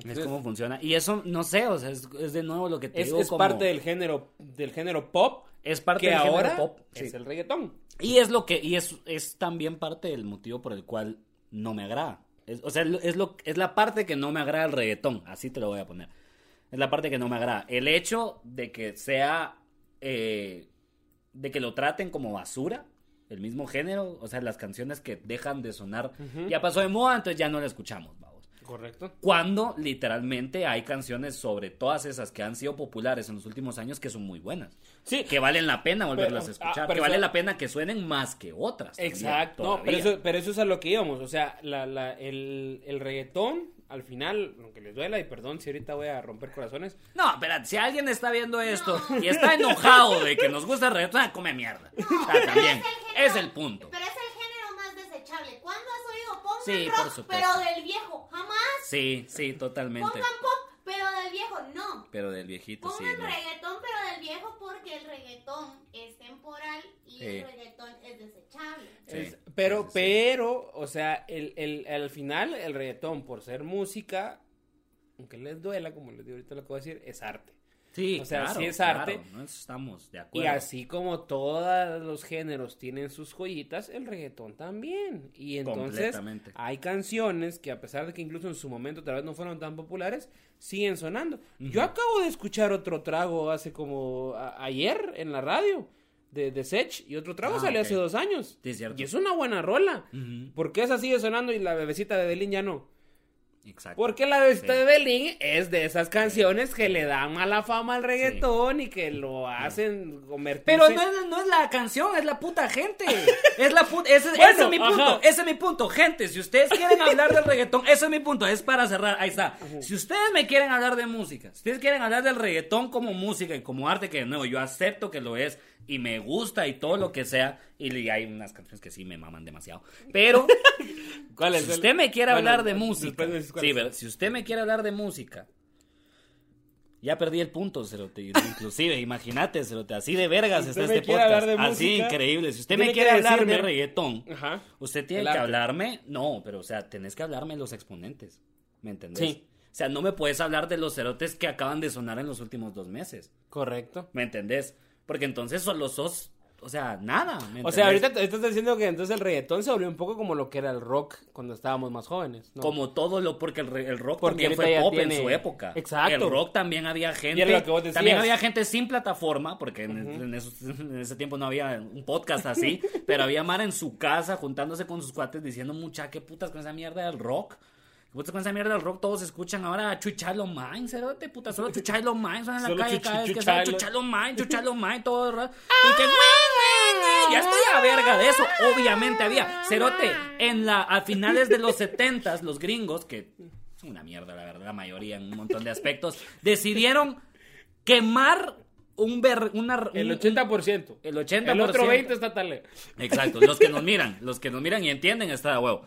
Es como funciona. Y eso, no sé, o sea, es, es de nuevo lo que te es, digo. es como- parte del género, del género pop, Es parte que del género ahora pop. es sí. el reggaetón. Y es lo que, y es, es también parte del motivo por el cual no me agrada. Es- o sea, es, lo- es, la parte que no me agrada el reggaetón, así te lo voy a poner. Es la parte que no me agrada. El hecho de que sea, eh, de que lo traten como basura, el mismo género, o sea, las canciones que dejan de sonar, ya pasó de moda, entonces ya no la escuchamos. Correcto. Cuando literalmente hay canciones sobre todas esas que han sido populares en los últimos años que son muy buenas. Sí, Que valen la pena volverlas a escuchar. ah, pero que vale eso- la pena que suenen más que otras. también, Exacto, no, pero eso, pero eso es a lo que íbamos, o sea, la, la, el, el reggaetón, al final, aunque les duela, y perdón si ahorita voy a romper corazones, No, espérate, si alguien está viendo esto y está enojado de que nos gusta el reggaetón, ah, come mierda. No, O sea, también. género- Es el punto. Pero es el género más desechable. ¿Cuándo Sí, rock, por supuesto. pero del viejo? Jamás. Sí, sí, totalmente. Pongan pop, pero del viejo no. Pero del viejito, sí. Pongan no. reggaetón, pero del viejo porque el reggaetón es temporal y Sí. el reggaetón es desechable. Sí, es- pero, sí. pero, o sea, el, el, al final, el reggaetón, por ser música, aunque les duela, como les digo ahorita lo que voy a decir, es arte. Sí, o sea, claro, sí es claro, arte. no estamos de Y acuerdo. así como todos los géneros tienen sus joyitas, el reggaetón también. Y entonces hay canciones que a pesar de que incluso en su momento tal vez no fueron tan populares, siguen sonando. Yo acabo de escuchar otro trago hace como ayer en la radio de, de Sech y otro trago Ah, salió hace dos años. Sí, es cierto. Y es una buena rola. Ujú. ¿Por qué esa sigue sonando y la bebecita de Belín ya no? Exacto. Porque la bebecita Sí. de Belín es de esas canciones que le dan mala fama al reggaetón y que lo hacen convertirse... Pero no es, no es la canción, es la puta gente. Es la puta. Ese, es mi punto. ajá. Ese es mi punto. Gente, si ustedes quieren hablar del reggaetón, ese es mi punto. Es para cerrar. Ahí está. Si ustedes me quieren hablar de música, si ustedes quieren hablar del reggaetón como música y como arte, que de nuevo yo acepto que lo es y me gusta y todo lo que sea. Y hay unas canciones que sí me maman demasiado. Pero ¿Cuál es si el- usted me quiere Bueno, hablar de música, sí, pero si usted me quiere hablar de música, ya perdí el punto, Cerote. Inclusive, imagínate, Cerote, así de vergas está este podcast. así increíble. Si usted me quiere hablar de reggaetón, Ajá. usted tiene El que arte. hablarme. No, pero o sea, tenés que hablarme de los exponentes. ¿Me entendés? Sí. O sea, no me puedes hablar de los cerotes que acaban de sonar en los últimos dos meses. Correcto. ¿Me entendés? Porque entonces solo sos. O sea, nada. ¿me O sea, ahorita estás diciendo que entonces el reggaetón se volvió un poco como lo que era el rock cuando estábamos más jóvenes, ¿no? Como todo lo, porque el, el rock Porque también fue pop tiene- en su época. Exacto. El rock también había gente. Lo que vos. También había gente sin plataforma, porque en, en esos- en ese tiempo no había un podcast así, pero había Mara en su casa juntándose con sus cuates diciendo, mucha, qué putas con esa mierda del rock. ¿Qué putas con esa mierda del rock? Todos escuchan ahora Chuchalo Mine, cerote, puta, solo Chuchalo Mine suena en la Solo calle cada vez que sale Chuchalo Mine, Chuchalo Mine, todo el rato. Y que, ya estoy a verga de eso. Obviamente había. Cerote, en la, a finales de los 70 los gringos, que son una mierda, la verdad, la mayoría en un montón de aspectos, decidieron quemar un ver, una, El un- 80%. El 80%. El otro 20 está tal. Exacto, los que nos miran, los que nos miran y entienden está de huevo.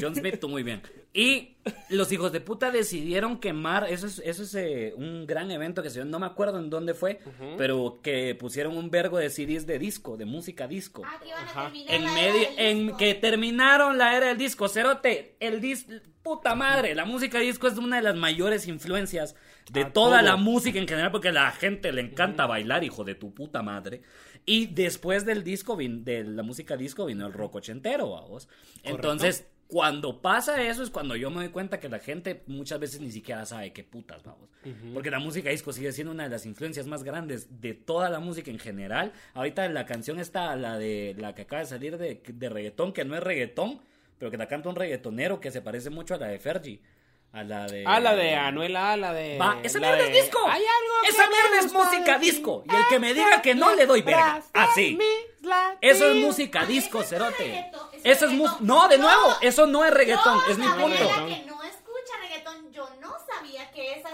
John Smith, tú muy bien. Y los hijos de puta decidieron quemar, eso es, eso es eh, un gran evento que se dio, no me acuerdo en dónde fue, pero que pusieron un vergo de CDs de disco, de música disco. Ah, que iban a terminar En la medio, era del en disco. que terminaron la era del disco, cerote, el disco, puta madre, la música disco es una de las mayores influencias de A toda todo. la música en general, porque a la gente le encanta bailar, hijo de tu puta madre. Y después del disco, vin- de la música disco, vino el rock ochentero, vamos. Entonces, cuando pasa eso es cuando yo me doy cuenta que la gente muchas veces ni siquiera sabe qué putas, vamos. Porque la música disco sigue siendo una de las influencias más grandes de toda la música en general. Ahorita la canción está, la de la que acaba de salir de, de reggaetón, que no es reggaetón, pero que la canta un reggaetonero que se parece mucho a la de Fergie. A la de... Ah, la de Anuela, la de. Va, esa la mierda de- es disco. Hay algo que esa me mierda es música disco. Y el que me diga que no le doy verga. Así. latidos. Eso es música Ah, disco, cerote. eso es. No, de nuevo, eso no es reggaetón, es mi punto. que no escucha reggaetón, yo no sabía que esa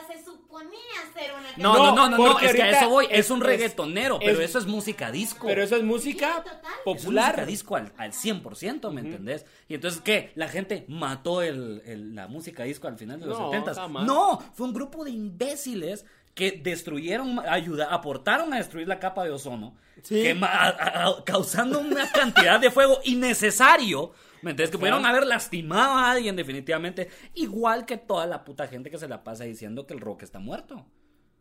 suponía ser una No, No, no, no, no, no, porque es que a eso voy, es, es- un es- reggaetonero, pero es- eso es música disco. Pero eso es música Sí, total. Es popular. música disco al, al 100%, ¿me entendés? Y entonces, ¿qué? ¿La gente mató el, el- la música disco al final de los No, 70 jamás. No, fue un grupo de imbéciles que destruyeron, ayuda, aportaron a destruir la capa de ozono, Sí. que ma- a- a- causando una cantidad de fuego innecesario. ¿Me entiendes? Que pudieron haber lastimado a alguien definitivamente. Igual que toda la puta gente que se la pasa diciendo que el rock está muerto.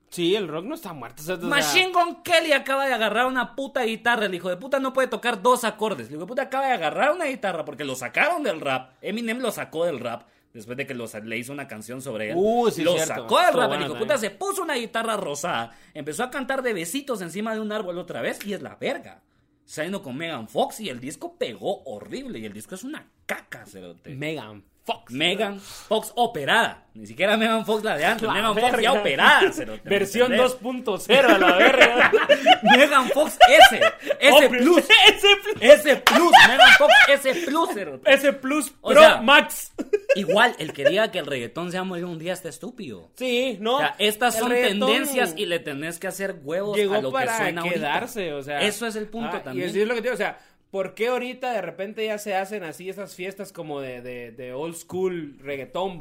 Sí, el rock no está muerto. o sea, Machine Gun Kelly acaba de agarrar una puta guitarra. El hijo de puta no puede tocar dos acordes. El hijo de puta acaba de agarrar una guitarra porque lo sacaron del rap. Eminem lo sacó del rap. Después de que los- le hizo una canción sobre él. Uh, sí, lo cierto. sacó del rap. El hijo de puta se puso una guitarra rosada. Empezó a cantar de besitos encima de un árbol otra vez. Y es la verga. Saliendo con Megan Fox y el disco pegó horrible. Y el disco es una caca, cerote. Megan Fox. Megan Fox operada. Ni siquiera Megan Fox la de antes. La Megan Fox ya operada. cerote, ¿me Versión entendés? 2.0 a la verga. Megan Fox S. S Oh, Plus. S Plus. S Plus. Megan Fox S Plus. S Plus O Pro sea, Max. Igual, el que diga que el reggaetón se va a morir un día está estúpido. Sí, no. O sea, estas el son reggaetón tendencias y le tenés que hacer huevos llegó a lo que suena ahorita. quedarse, o sea. Eso es el punto ah, también. Y es lo que digo, o sea, ¿por qué ahorita de repente ya se hacen así esas fiestas como de, de, de old school reggaetón?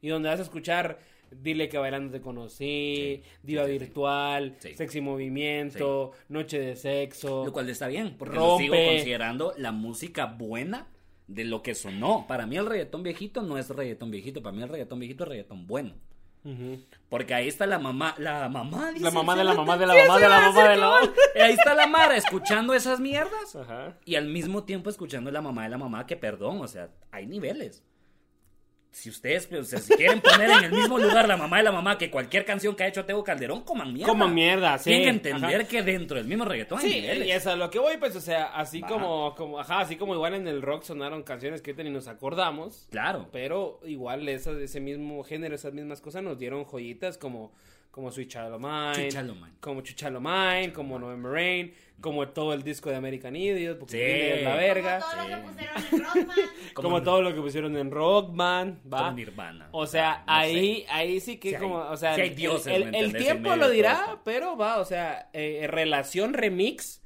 Y donde vas a escuchar Dile que bailando te conocí, Diva sí, sí, sí. Virtual, Sí. Sexy Movimiento, Noche de Sexo. Lo cual está bien, porque Rompe. lo sigo considerando la música buena de lo que sonó. Para mí el reggaetón viejito no es reggaetón viejito, para mí el reggaetón viejito es reggaetón bueno. Porque ahí está la mamá, la mamá, dice La mamá de la mamá de la mamá de la mamá de la cabal. Ahí está la Mara escuchando esas mierdas Ajá. y al mismo tiempo escuchando la mamá de la mamá que perdón, o sea, hay niveles. Si ustedes pues, si quieren poner en el mismo lugar la mamá y la mamá que cualquier canción que ha hecho Teo Calderón, coman mierda. Coman mierda, sí. Tienen que entender Ajá. que dentro del mismo reggaetón hay Sí, niveles. y eso es a lo que voy, pues, o sea, así como, como, ajá, así como igual en el rock sonaron canciones que ni nos acordamos, Claro. pero igual esa- ese mismo género, esas mismas cosas nos dieron joyitas como, como Sweet Child O' Mine, como Chuchalo Mine, como November Rain, como todo el disco de American Idiot, porque Sí. Es la verga, Como todo Sí. lo que pusieron en Rockman. como, todo lo que pusieron en Rockman, va. Como Nirvana. O sea, No ahí, sé. ahí sí que Sí hay- como, o sea, hay el- dioses, el, ¿me el? En tiempo lo dirá, pero va, o sea, eh, relación remix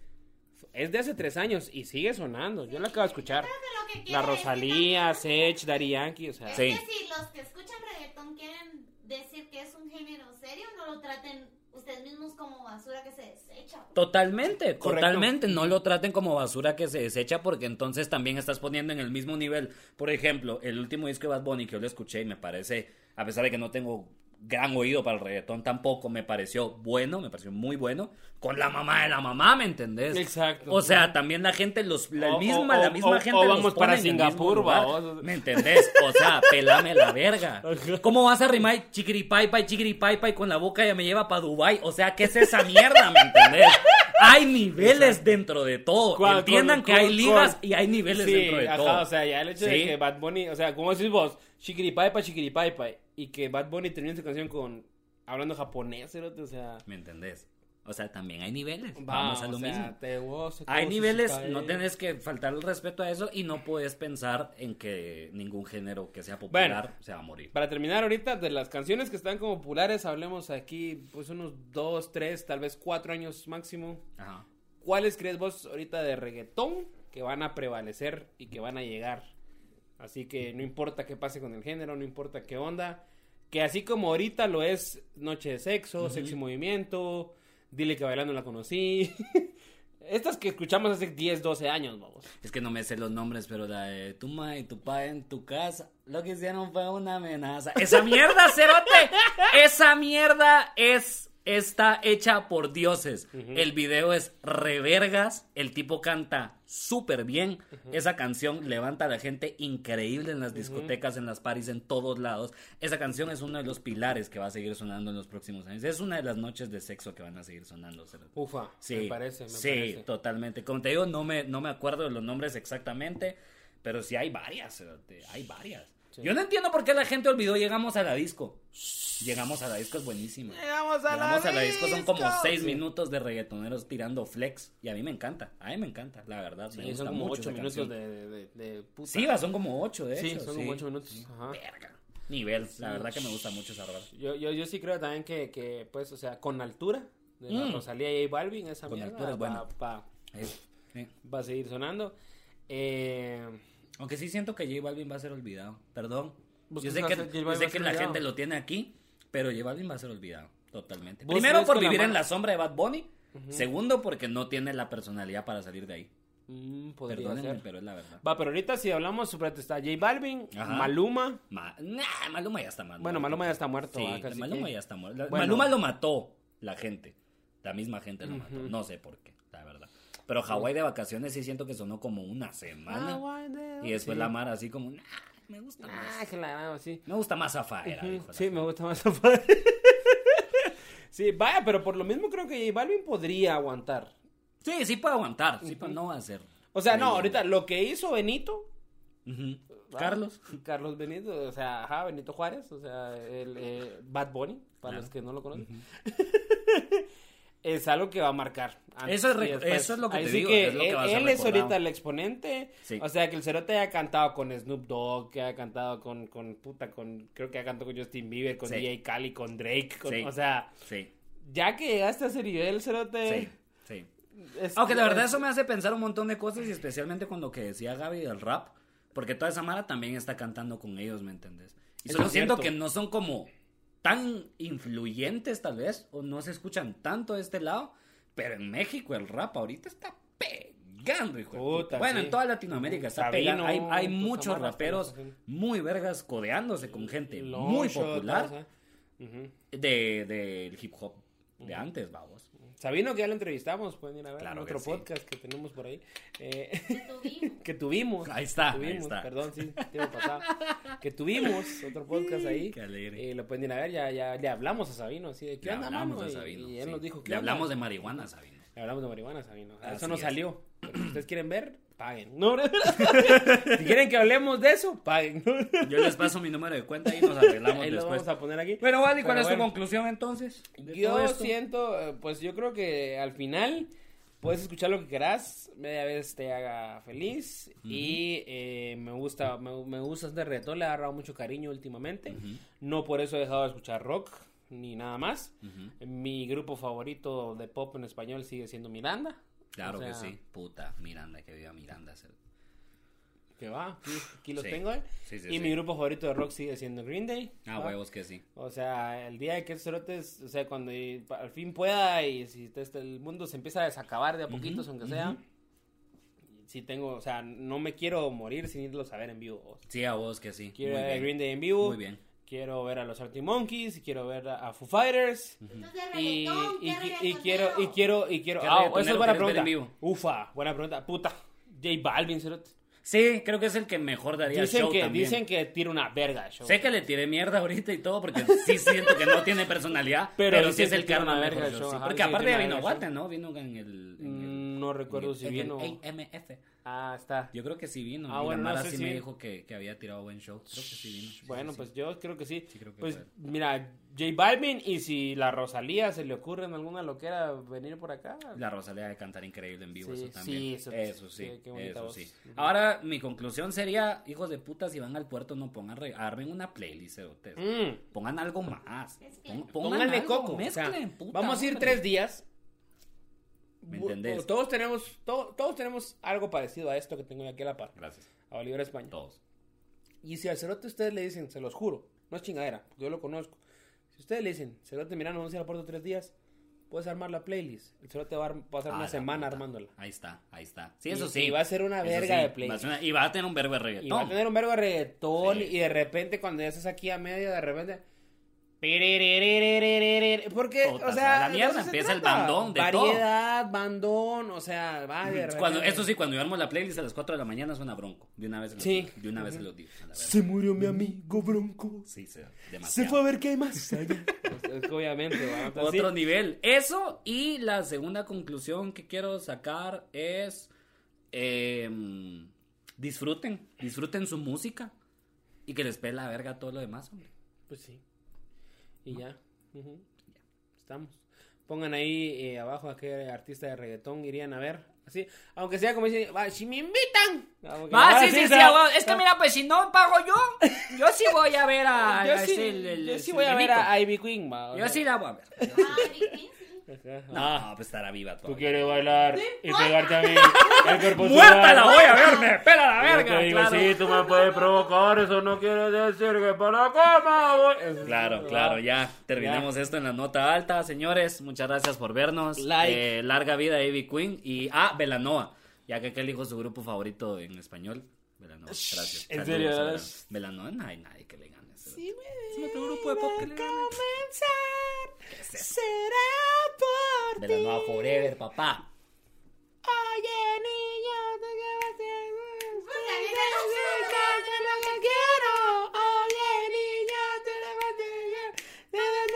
es de hace tres años y sigue sonando. Yo la acabo de escuchar. Que que La es que Rosalía, también- Sech, Daddy Yankee, o sea. Es Sí. que si los que escuchan reggaetón quieren decir que es un género serio, no lo traten ustedes mismos como basura que se desecha. pues. Totalmente, Correcto. totalmente. No lo traten como basura que se desecha porque entonces también estás poniendo en el mismo nivel. Por ejemplo, el último disco de Bad Bunny que yo lo escuché y me parece, a pesar de que no tengo gran oído para el reggaetón tampoco, me pareció bueno, me pareció muy bueno. Con la mamá de la mamá, ¿me entendés? Exacto. O sea, también la gente, los, la O- misma, o- la misma o- gente. o vamos para Singapur. ¿Me entendés? O sea, pelame la verga. ¿Cómo vas a rimar chiquiripaipai, chiquiripaipai con la boca ya me lleva para Dubai? O sea, ¿qué es esa mierda? ¿Me entendés? Hay niveles dentro de todo. Con- Entiendan con- que hay ligas con- y hay niveles Sí, dentro de ajá, todo. o sea, ya el hecho de que Bad Bunny, o sea, como decís vos, chiquiripaipa, chiquiripaipa, y que Bad Bunny termine su canción con hablando japonés, o sea, ¿Me entendés? O sea, también hay niveles. va, Vamos a lo sea, mismo. te gozo, Hay niveles, no tenés que faltar el respeto a eso y no puedes pensar en que ningún género que sea popular se va a morir. Para terminar ahorita, de las canciones que están como populares, hablemos aquí, pues unos dos, tres, tal vez cuatro años máximo. Ajá. ¿Cuáles crees vos ahorita de reggaetón que van a prevalecer y que van a llegar? Así que no importa qué pase con el género, no importa qué onda. Que así como ahorita lo es Noche de Sexo, Sexy Movimiento, Dile que bailando la conocí. Estas que escuchamos hace 10, 12 años, vamos. Es que no me sé los nombres, pero la de tu ma y tu pa en tu casa, lo que hicieron fue una amenaza. Esa mierda, cerote, esa mierda es está hecha por dioses. El video es revergas, el tipo canta súper bien. Esa canción levanta a la gente increíble en las discotecas, en las parties, en todos lados. Esa canción es uno de los pilares que va a seguir sonando en los próximos años. Es una de las noches de sexo que van a seguir sonando. Ufa, Sí, me parece, me sí, parece. totalmente. Como te digo, no me, no me acuerdo de los nombres exactamente, pero sí hay varias, hay varias. Yo no entiendo por qué la gente olvidó Llegamos a la disco. Llegamos a la disco es buenísimo. Llegamos a Llegamos la a la disco son como seis Sí. minutos de reggaetoneros tirando flex y a mí me encanta, a mí me encanta, la verdad. me Sí, gusta son como mucho 8 esa minutos de, de, de puta. Sí, va, son como ocho, de Sí, hecho. son como 8 minutos. Ajá. Verga. Nivel, la verdad que me gusta mucho esa rola. Yo, yo, yo sí creo también que, que, pues, o sea, con altura de la Mm. Rosalía y J Balvin, esa Con mierda altura es va, bueno. va- sí. va a seguir sonando. Eh, Aunque sí siento que J Balvin va a ser olvidado. Perdón. ¿Vos Yo sé que, yo sé la gente lo tiene aquí, pero J Balvin va a ser olvidado. Totalmente. ¿Vos Primero por la vivir en la sombra de Bad Bunny. Segundo porque no tiene la personalidad para salir de ahí. mm, Perdónenme, ser. pero es la verdad. Va, pero ahorita si hablamos sobre está J Balvin, Ajá. Maluma. Ma- nah, Maluma ya está muerto. Bueno, Maluma ya está muerto. Sí, Maluma que- ya está muerto. Bueno. Maluma lo mató la gente. La misma gente lo mató. No sé por qué. Pero Hawái de vacaciones sí siento que sonó como una semana. Y después sí. la Mara así como, nah, me gusta más. Ah, sí. Me gusta más Zafaera, la Sí, me gusta más Sí, vaya, pero por lo mismo creo que J Balvin podría aguantar. Sí, sí puede aguantar, sí, pero no va a ser. O sea, no, ahorita lo que hizo Benito. Carlos. Carlos Benito, o sea, ajá, Benito Juárez, o sea, el eh, Bad Bunny, para Claro. los que no lo conocen. es algo que va a marcar. Eso es eso es lo que te digo, que es lo que él, a es ahorita el exponente. Sí. O sea, que el Cerote haya cantado con Snoop Dogg, que haya cantado con, con puta, con, creo que ha cantado con Justin Bieber, con Sí. DJ Khaled, con Drake, con- Sí. o sea, Sí, ya que llegaste a ese nivel, Cerote. sí, sí. es- Aunque la verdad es- eso me hace pensar un montón de cosas y especialmente con lo que decía Gaby del rap, porque toda esa mara también está cantando con ellos, ¿me entendés? Y solo siento que no son como tan influyentes tal vez, o no se escuchan tanto de este lado, pero en México el rap ahorita está pegando, hijo de Puta. Bueno, sí. en toda Latinoamérica está Sabino, pegando. Hay, hay muchos raperos muy vergas codeándose con gente Long muy Shot, popular de, del hip hop. de antes, vamos. Sabino, que ya lo entrevistamos, pueden ir a ver Claro en otro que sí. podcast que tenemos por ahí. eh, Que tuvimos. que tuvimos. Ahí está, que ahí tuvimos, está. Perdón, sí, tiempo pasado. Que tuvimos otro podcast ahí. Qué alegre. Y lo pueden ir a ver, ya, ya le hablamos a Sabino, así de, ¿qué Le onda, hablamos mano? a Y- Sabino. Y, él sí. nos dijo, ¿qué Le hablamos de marihuana, Sabino. Le hablamos de marihuana, Sabino. Así Eso es. salió. Pero si ustedes quieren ver, paguen. No, si quieren que hablemos de eso, paguen. Yo les paso mi número de cuenta y nos arreglamos Ahí lo después. vamos a poner aquí. Bueno, Wally, ¿cuál Pero es tu bueno. conclusión entonces? Yo siento, eh, pues yo creo que al final puedes escuchar lo que quieras, media vez te haga feliz y eh, me gusta, me, me gusta este reggaetón, le he agarrado mucho cariño últimamente, no por eso he dejado de escuchar rock ni nada más. Ujú. Mi grupo favorito de pop en español sigue siendo Miranda. Claro O sea, que sí. Puta, Miranda, que viva Miranda. Que va, aquí, los Sí. tengo. eh. Sí, sí, y mi grupo favorito de rock sigue siendo Green Day. Ah, ¿va? huevos que sí. O sea, el día de que cerotes, o sea, cuando al fin pueda y si te- este, el mundo se empieza a desacabar de a poquitos, aunque sea, si tengo, o sea, no me quiero morir sin irlos a ver en vivo. Sí, a vos que sí. Quiero ver. Green Day en vivo. Muy bien. Quiero ver a los Arctic Monkeys, quiero ver a, Foo Fighters. Entonces, Y, reggaetón, y, ¿qué y quiero, y quiero, y quiero, ¿Qué ah, esa reggaetonero es buena pregunta. vivo? Ufa, buena pregunta, puta. J Balvin, cerote. Sí, creo que es el que mejor daría Dicen show que, también. dicen que tira una verga show. Sé que le tiré mierda ahorita y todo porque sí siento que no tiene personalidad, Pero sí es que el una mejor verga show, show, sí. ajá, Porque que aparte ya vino Guate, ¿no? Vino en el... en el- Mm, no recuerdo si vino. AMF. Ah, está. Yo creo que sí vino. Ah, y bueno, la no Mara sé sí si- me dijo que, que había tirado buen show. Creo que sí vino. Sí, Bueno, sí, pues sí. yo creo que sí. Sí, creo que pues mira, J Balvin y si la Rosalía se le ocurre en alguna loquera venir por acá. La Rosalía de cantar increíble en vivo, Sí, eso también. sí, eso, eso- sí, sí, qué bonita eso voz. sí. Ahora, mi conclusión sería, hijos de puta, si van al puerto, no pongan, re- armen una playlist, cerotes. Mm, Pongan algo más. Pongan Pónganle algo, coco. o sea, mezclen, puta vamos a ir tres días. ¿Me entendés? Todos tenemos, to- todos tenemos algo parecido a esto que tengo aquí a la par. Gracias. A Bolívar España. Todos. Y si al cerote ustedes le dicen, se los juro, no es chingadera, porque yo lo conozco. Si ustedes le dicen, cerote, mira, no vamos a ir al puerto tres días, puedes armar la playlist. El cerote va a ar- pasar Ah, una semana puta. armándola. Ahí está, ahí está. Sí, Y- eso sí. y va a ser una verga sí, de playlist. a una- Y va a tener un verbo de reggaetón. Y va a tener un verbo de reggaetón Sí. y de repente cuando ya estás aquí a medio, de repente... Porque, o se sea, la mierda, eso se empieza el bandón de Variedad, bandón, o sea, va de Cuando, eso sí, cuando yo armo la playlist a las 4 de la mañana suena bronco. De una vez se lo Sí. digo. De una vez se lo digo. Se murió mi amigo Bronco. Sí, se, Se demasiado. fue a ver qué hay más allá. Es que obviamente, Otro sí. nivel. Eso y la segunda conclusión que quiero sacar es eh, disfruten, disfruten su música y que les pele la verga todo lo demás, hombre. Pues sí. Y ya. Ujú. Estamos. Pongan ahí eh, abajo a qué artista de reggaetón irían a ver. Así, aunque sea como dicen, "Va, si me invitan. Aunque Ah, ahora sí, sí, sí. Es que mira, pues si no pago yo, yo sí voy a ver a. yo sí, voy ver a Ivy Queen, Yo sí la voy a ver. Ay, sí. Ajá. No, pues estará viva Tú todavía. quieres bailar y pegarte a mí el cuerpo ¡Muerta la voy a ver! ¡Me pela la Yo verga! te digo, claro. sí, tú me puedes provocar, eso no quiere decir que para la cama voy. Claro, claro, ya terminamos esto en la nota alta, señores. Muchas gracias por vernos. Like. Eh, larga vida, Ivy Queen. Y ah, Belanoa, ya que aquel dijo su grupo favorito en español. Belanoa, gracias. ¿En serio, a. Belanoa, no hay nadie que le Es otro grupo de pop que le gane. comenzar, será por ti. Belanoa Forever, papá. Oye, niño, tú qué vas a hacer? Puta, Yo mira, no sé sé. que es lo que quiero. Oye, niño, tú le vas a hacer. Debes de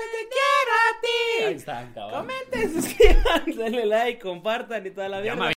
que te quiero a ti. Ahí está, cabrón. Comenten, suscríbanse, denle like, compartan y toda la vida.